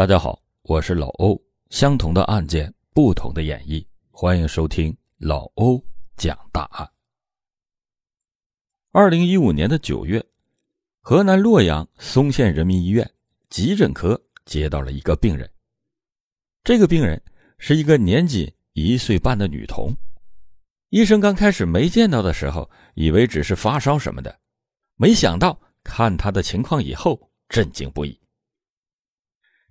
大家好，我是老欧。相同的案件，不同的演绎，欢迎收听老欧讲大案。二零一五年的九月，河南洛阳嵩县人民医院急诊科接到了一个病人。这个病人是一个年仅一岁半的女童。医生刚开始没见到的时候，以为只是发烧什么的，没想到看她的情况以后，震惊不已。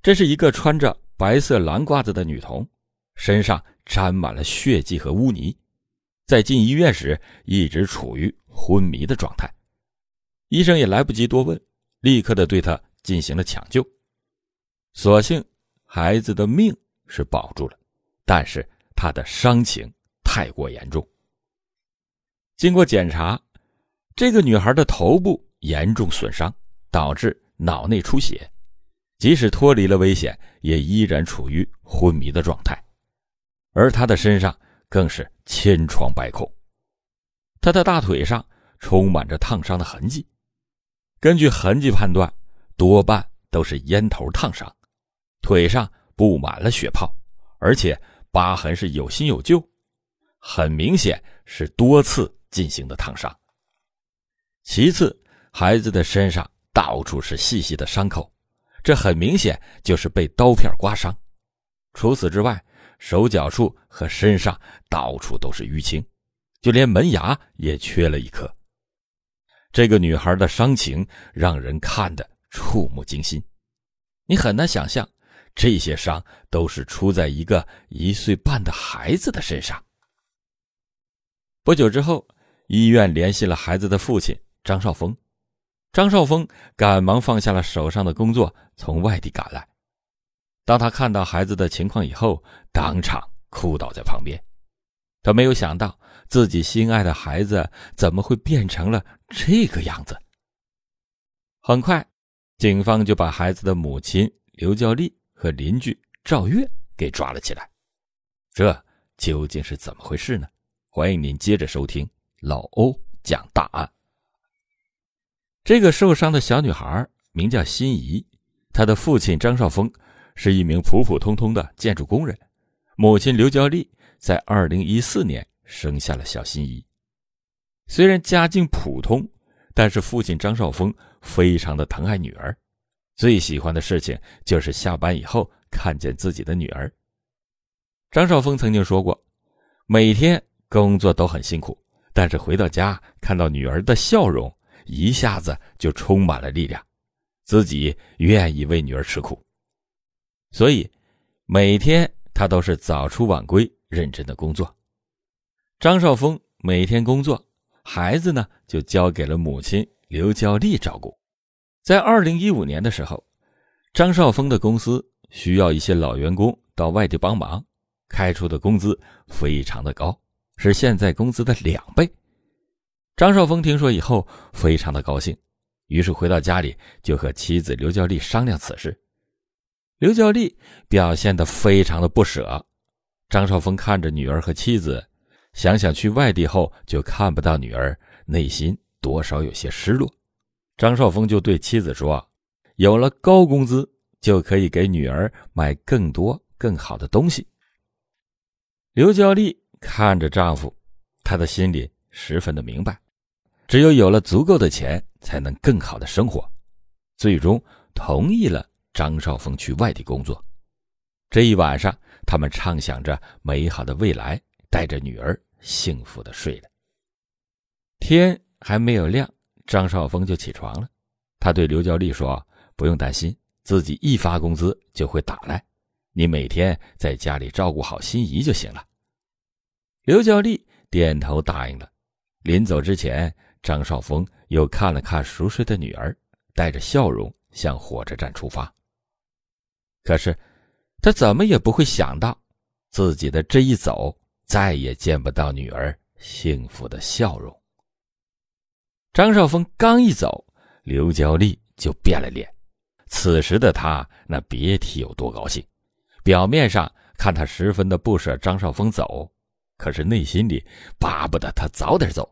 这是一个穿着白色蓝褂子的女童，身上沾满了血迹和污泥，在进医院时一直处于昏迷的状态。医生也来不及多问，立刻的对她进行了抢救。所幸孩子的命是保住了，但是她的伤情太过严重。经过检查，这个女孩的头部严重损伤，导致脑内出血。即使脱离了危险，也依然处于昏迷的状态，而他的身上更是千疮百孔，他的大腿上充满着烫伤的痕迹，根据痕迹判断，多半都是烟头烫伤，腿上布满了血泡，而且疤痕是有新有旧，很明显是多次进行的烫伤。其次，孩子的身上到处是细细的伤口。这很明显就是被刀片刮伤。除此之外，手脚处和身上到处都是淤青，就连门牙也缺了一颗。这个女孩的伤情让人看得触目惊心。你很难想象，这些伤都是出在一个一岁半的孩子的身上。不久之后，医院联系了孩子的父亲张少峰。张少峰赶忙放下了手上的工作，从外地赶来。当他看到孩子的情况以后，当场哭倒在旁边。他没有想到自己心爱的孩子怎么会变成了这个样子。很快，警方就把孩子的母亲刘教丽和邻居赵月给抓了起来。这究竟是怎么回事呢？欢迎您接着收听老欧讲大案。这个受伤的小女孩名叫心怡，她的父亲张少峰是一名普普通通的建筑工人，母亲刘娇丽在二零一四年生下了小心怡。虽然家境普通，但是父亲张少峰非常的疼爱女儿，最喜欢的事情就是下班以后看见自己的女儿。张少峰曾经说过，每天工作都很辛苦，但是回到家看到女儿的笑容。一下子就充满了力量，自己愿意为女儿吃苦，所以每天他都是早出晚归，认真的工作。张少峰每天工作，孩子呢就交给了母亲刘娇丽照顾。在二零一五年的时候，张少峰的公司需要一些老员工到外地帮忙，开出的工资非常的高，是现在工资的两倍。张少峰听说以后，非常的高兴，于是回到家里就和妻子刘娇丽商量此事。刘娇丽表现的非常的不舍。张少峰看着女儿和妻子，想想去外地后就看不到女儿，内心多少有些失落。张少峰就对妻子说：“有了高工资，就可以给女儿买更多更好的东西。”刘娇丽看着丈夫，她的心里十分的明白。只有有了足够的钱，才能更好的生活。最终同意了张少峰去外地工作。这一晚上，他们畅想着美好的未来，带着女儿幸福的睡了。天还没有亮，张少峰就起床了。他对刘娇丽说：“不用担心，自己一发工资就会打来。你每天在家里照顾好心仪就行了。”刘娇丽点头答应了。临走之前。张少峰又看了看熟睡的女儿，带着笑容向火车站出发。可是，他怎么也不会想到，自己的这一走，再也见不到女儿幸福的笑容。张少峰刚一走，刘娇丽就变了脸。此时的他，那别提有多高兴。表面上看他十分的不舍张少峰走，可是内心里巴不得他早点走。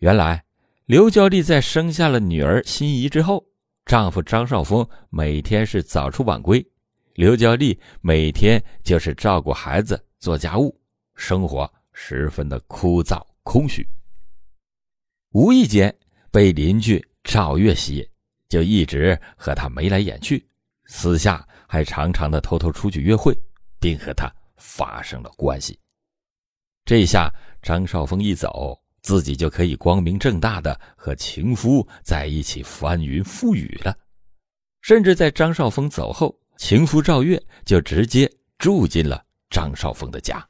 原来，刘娇丽在生下了女儿心仪之后，丈夫张少峰每天是早出晚归，刘娇丽每天就是照顾孩子、做家务，生活十分的枯燥空虚。无意间被邻居赵月吸引，就一直和他眉来眼去，私下还常常的偷偷出去约会，并和他发生了关系。这下张少峰一走。自己就可以光明正大的和情夫在一起翻云覆雨了，甚至在张少峰走后，情夫赵月就直接住进了张少峰的家。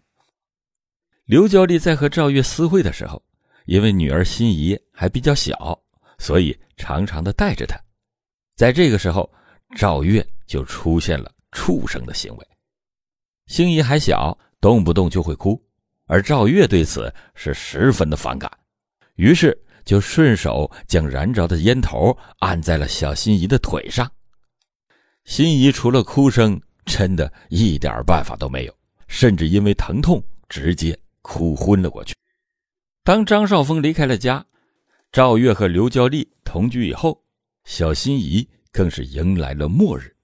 刘娇丽在和赵月私会的时候，因为女儿心仪还比较小，所以常常的带着她。在这个时候，赵月就出现了畜生的行为。心仪还小，动不动就会哭。而赵月对此是十分的反感，于是就顺手将燃着的烟头按在了小心仪的腿上。心仪除了哭声，真的一点办法都没有，甚至因为疼痛直接哭昏了过去。当张少峰离开了家，赵月和刘娇丽同居以后，小心仪更是迎来了末日。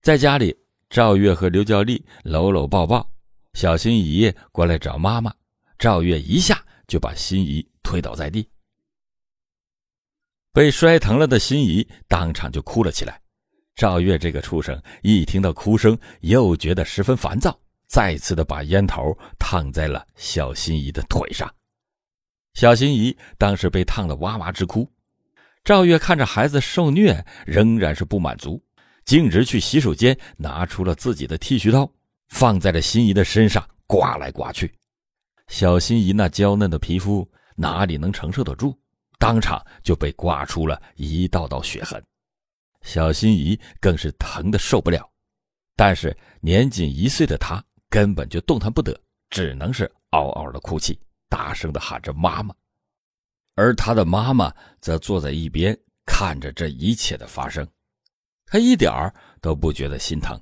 在家里，赵月和刘娇丽搂搂抱抱。小心仪过来找妈妈，赵月一下就把心仪推倒在地。被摔疼了的心仪当场就哭了起来。赵月这个畜生一听到哭声，又觉得十分烦躁，再次的把烟头烫在了小心怡的腿上。小心怡当时被烫得哇哇直哭。赵月看着孩子受虐，仍然是不满足，径直去洗手间拿出了自己的剃须刀。放在了心仪的身上，刮来刮去，小心仪那娇嫩的皮肤哪里能承受得住？当场就被刮出了一道道血痕，小心仪更是疼得受不了。但是年仅一岁的她根本就动弹不得，只能是嗷嗷的哭泣，大声的喊着妈妈。而她的妈妈则坐在一边看着这一切的发生，她一点儿都不觉得心疼。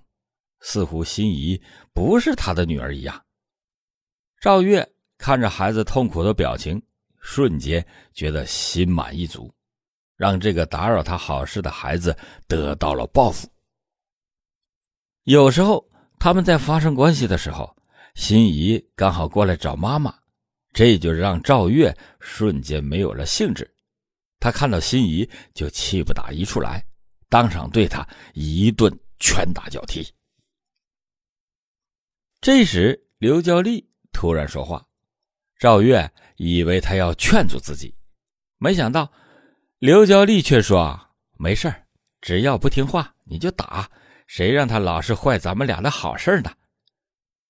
似乎心仪不是他的女儿一样。赵月看着孩子痛苦的表情，瞬间觉得心满意足，让这个打扰他好事的孩子得到了报复。有时候他们在发生关系的时候，心仪刚好过来找妈妈，这就让赵月瞬间没有了兴致。他看到心仪就气不打一处来，当场对他一顿拳打脚踢。这时，刘娇丽突然说话，赵月以为他要劝阻自己，没想到刘娇丽却说：“没事只要不听话，你就打，谁让他老是坏咱们俩的好事呢？”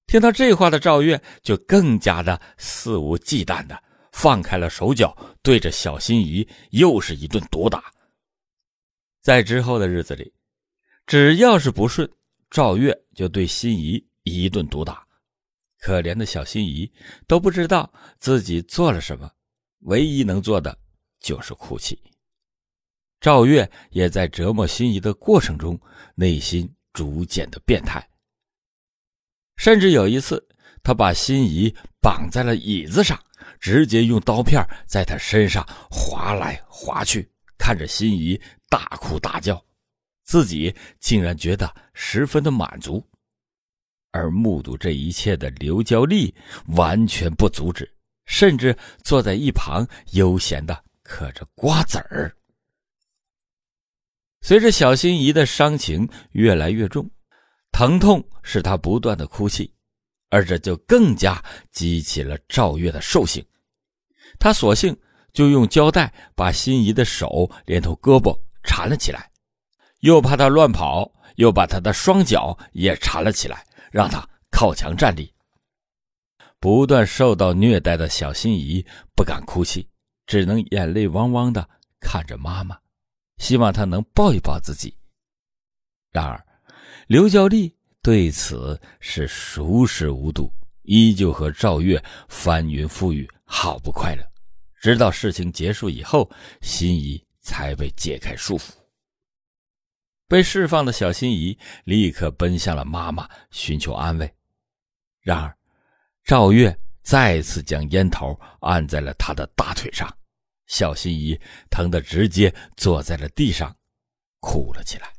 听到这话的赵月就更加的肆无忌惮的放开了手脚，对着小心仪又是一顿毒打。在之后的日子里，只要是不顺，赵月就对心仪。一顿毒打，可怜的小心仪都不知道自己做了什么，唯一能做的就是哭泣。赵月也在折磨心仪的过程中，内心逐渐的变态。甚至有一次，他把心仪绑在了椅子上，直接用刀片在他身上划来划去，看着心仪大哭大叫，自己竟然觉得十分的满足。而目睹这一切的刘娇丽完全不阻止，甚至坐在一旁悠闲的嗑着瓜子儿。随着小心怡的伤情越来越重，疼痛使她不断的哭泣，而这就更加激起了赵月的兽性。他索性就用胶带把心仪的手连同胳膊缠了起来，又怕她乱跑，又把她的双脚也缠了起来。让他靠墙站立。不断受到虐待的小心怡不敢哭泣，只能眼泪汪汪的看着妈妈，希望她能抱一抱自己。然而，刘娇丽对此是熟视无睹，依旧和赵月翻云覆雨，好不快乐。直到事情结束以后，心仪才被解开束缚。被释放的小心怡立刻奔向了妈妈，寻求安慰。然而，赵月再次将烟头按在了他的大腿上，小心怡疼得直接坐在了地上，哭了起来。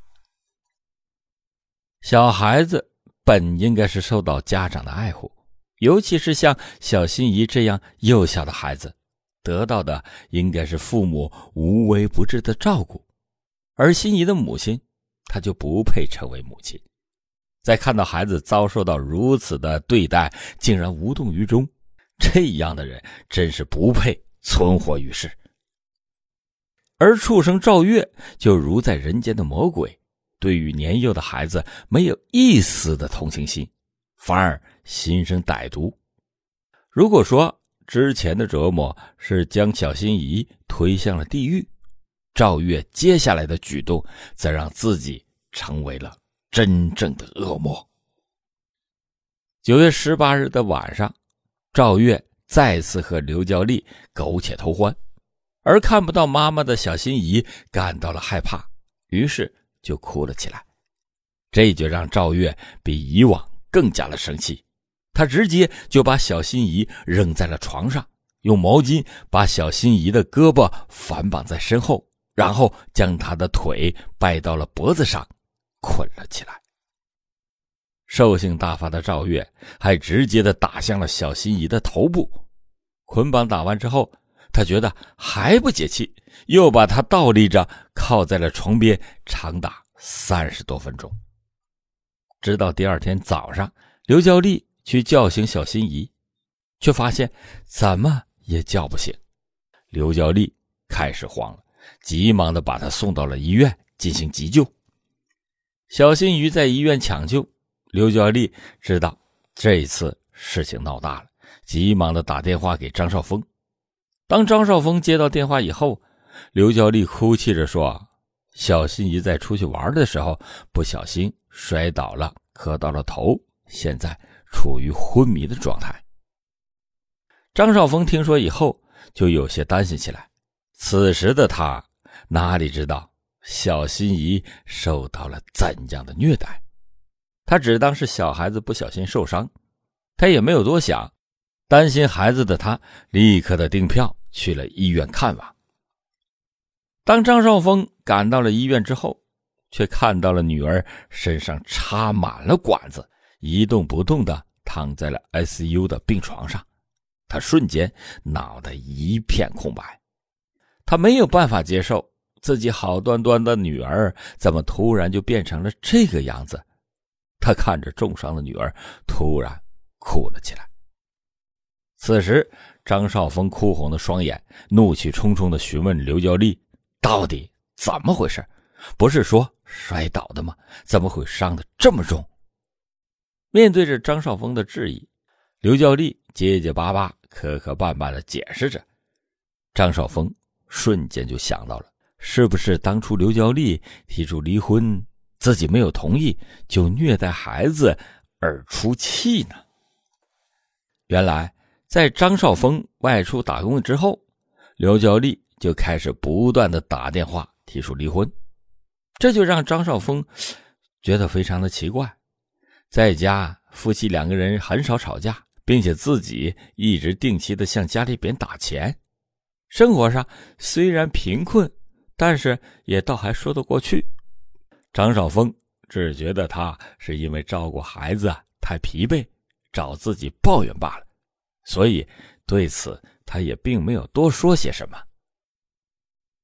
小孩子本应该是受到家长的爱护，尤其是像小心仪这样幼小的孩子，得到的应该是父母无微不至的照顾，而心仪的母亲，她就不配成为母亲。在看到孩子遭受到如此的对待，竟然无动于衷，这样的人真是不配存活于世。而畜生赵月就如在人间的魔鬼。对于年幼的孩子没有一丝的同情心，反而心生歹毒。如果说之前的折磨是将小心仪推向了地狱，赵月接下来的举动则让自己成为了真正的恶魔。九月十八日的晚上，赵月再次和刘娇丽苟且偷欢，而看不到妈妈的小心仪感到了害怕，于是。就哭了起来，这就让赵月比以往更加的生气。他直接就把小心仪扔在了床上，用毛巾把小心仪的胳膊反绑在身后，然后将他的腿掰到了脖子上，捆了起来。兽性大发的赵月还直接的打向了小心仪的头部。捆绑打完之后，他觉得还不解气。又把他倒立着靠在了床边，长达三十多分钟。直到第二天早上，刘娇丽去叫醒小心仪，却发现怎么也叫不醒。刘娇丽开始慌了，急忙的把他送到了医院进行急救。小心鱼在医院抢救，刘娇丽知道这一次事情闹大了，急忙的打电话给张少峰。当张少峰接到电话以后，刘娇丽哭泣着说：“小心鱼在出去玩的时候不小心摔倒了，磕到了头，现在处于昏迷的状态。”张少峰听说以后就有些担心起来。此时的他哪里知道小心仪受到了怎样的虐待？他只当是小孩子不小心受伤，他也没有多想。担心孩子的他立刻的订票去了医院看望。当张少峰赶到了医院之后，却看到了女儿身上插满了管子，一动不动的躺在了 ICU 的病床上。他瞬间脑袋一片空白，他没有办法接受自己好端端的女儿怎么突然就变成了这个样子。他看着重伤的女儿，突然哭了起来。此时，张少峰哭红的双眼，怒气冲冲的询问刘娇丽。到底怎么回事？不是说摔倒的吗？怎么会伤的这么重？面对着张少峰的质疑，刘娇丽结结巴巴、磕磕绊绊的解释着。张少峰瞬间就想到了，是不是当初刘娇丽提出离婚，自己没有同意，就虐待孩子而出气呢？原来，在张少峰外出打工之后，刘娇丽。就开始不断的打电话提出离婚，这就让张少峰觉得非常的奇怪。在家夫妻两个人很少吵架，并且自己一直定期的向家里边打钱，生活上虽然贫困，但是也倒还说得过去。张少峰只觉得他是因为照顾孩子太疲惫，找自己抱怨罢了，所以对此他也并没有多说些什么。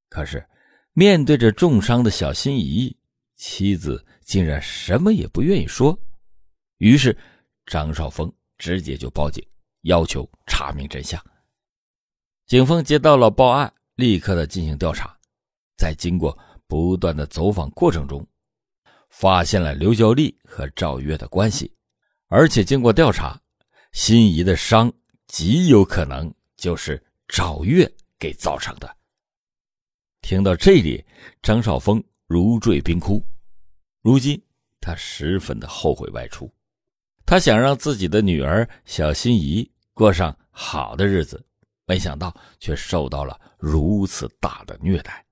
可是，面对着重伤的小心翼翼，妻子竟然什么也不愿意说。于是，张少峰直接就报警，要求查明真相。警方接到了报案，立刻的进行调查。在经过不断的走访过程中，发现了刘娇丽和赵月的关系，而且经过调查，心仪的伤极有可能就是赵月给造成的。听到这里，张少峰如坠冰窟。如今他十分的后悔外出，他想让自己的女儿小心怡过上好的日子，没想到却受到了如此大的虐待。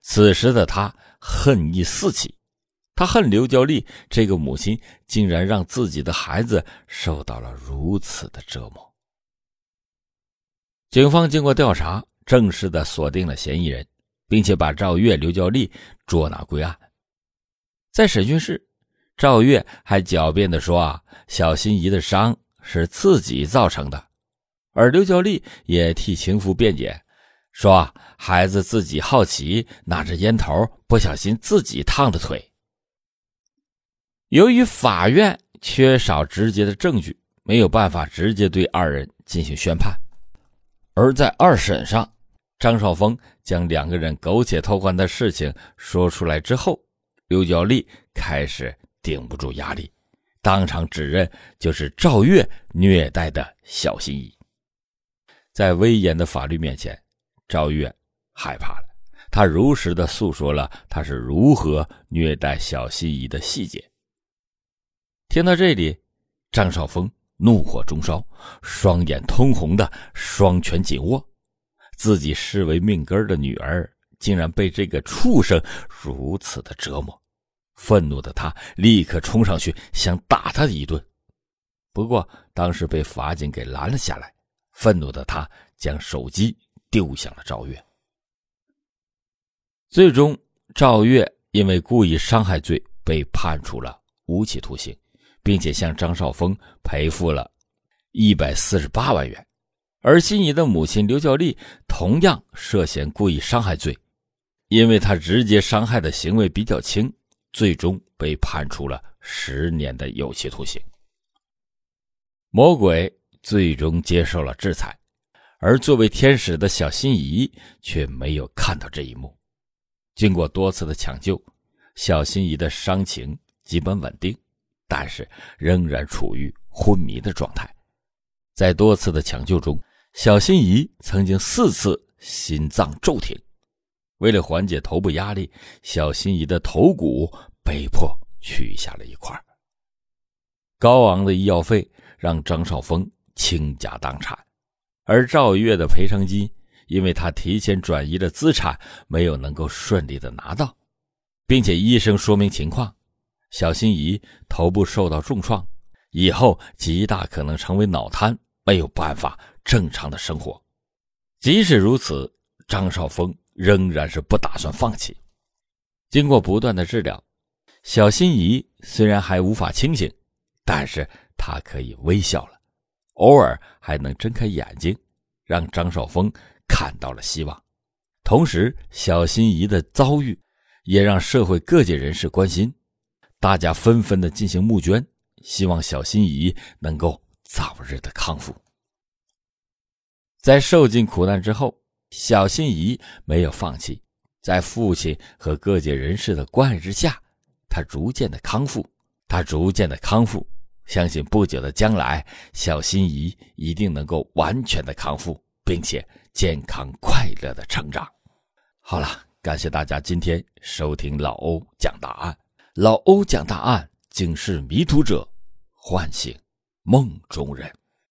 此时的他恨意四起，他恨刘娇丽这个母亲竟然让自己的孩子受到了如此的折磨。警方经过调查，正式的锁定了嫌疑人。并且把赵月、刘娇丽捉拿归案。在审讯室，赵月还狡辩的说：“啊，小心怡的伤是自己造成的。”而刘娇丽也替情妇辩解，说：“孩子自己好奇，拿着烟头不小心自己烫的腿。”由于法院缺少直接的证据，没有办法直接对二人进行宣判。而在二审上，张少峰将两个人苟且偷欢的事情说出来之后，刘娇丽开始顶不住压力，当场指认就是赵月虐待的小心怡。在威严的法律面前，赵月害怕了。他如实的诉说了他是如何虐待小心仪的细节。听到这里，张少峰怒火中烧，双眼通红的双拳紧握。自己视为命根的女儿，竟然被这个畜生如此的折磨，愤怒的他立刻冲上去想打他一顿。不过当时被法警给拦了下来。愤怒的他将手机丢向了赵月。最终，赵月因为故意伤害罪被判处了无期徒刑，并且向张少峰赔付了一百四十八万元。而心仪的母亲刘娇丽同样涉嫌故意伤害罪，因为她直接伤害的行为比较轻，最终被判处了十年的有期徒刑。魔鬼。最终接受了制裁，而作为天使的小心仪却没有看到这一幕。经过多次的抢救，小心仪的伤情基本稳定，但是仍然处于昏迷的状态。在多次的抢救中，小心仪曾经四次心脏骤停。为了缓解头部压力，小心仪的头骨被迫取下了一块。高昂的医药费让张少峰。倾家荡产，而赵月的赔偿金，因为他提前转移了资产，没有能够顺利的拿到，并且医生说明情况，小心怡头部受到重创，以后极大可能成为脑瘫，没有办法正常的生活。即使如此，张少峰仍然是不打算放弃。经过不断的治疗，小心怡虽然还无法清醒，但是他可以微笑了。偶尔还能睁开眼睛，让张少峰看到了希望。同时，小心怡的遭遇也让社会各界人士关心，大家纷纷的进行募捐，希望小心怡能够早日的康复。在受尽苦难之后，小心怡没有放弃，在父亲和各界人士的关爱之下，他逐渐的康复，他逐渐的康复。相信不久的将来，小心仪一定能够完全的康复，并且健康快乐的成长。好了，感谢大家今天收听老欧讲答案。老欧讲答案，警示迷途者，唤醒梦中人。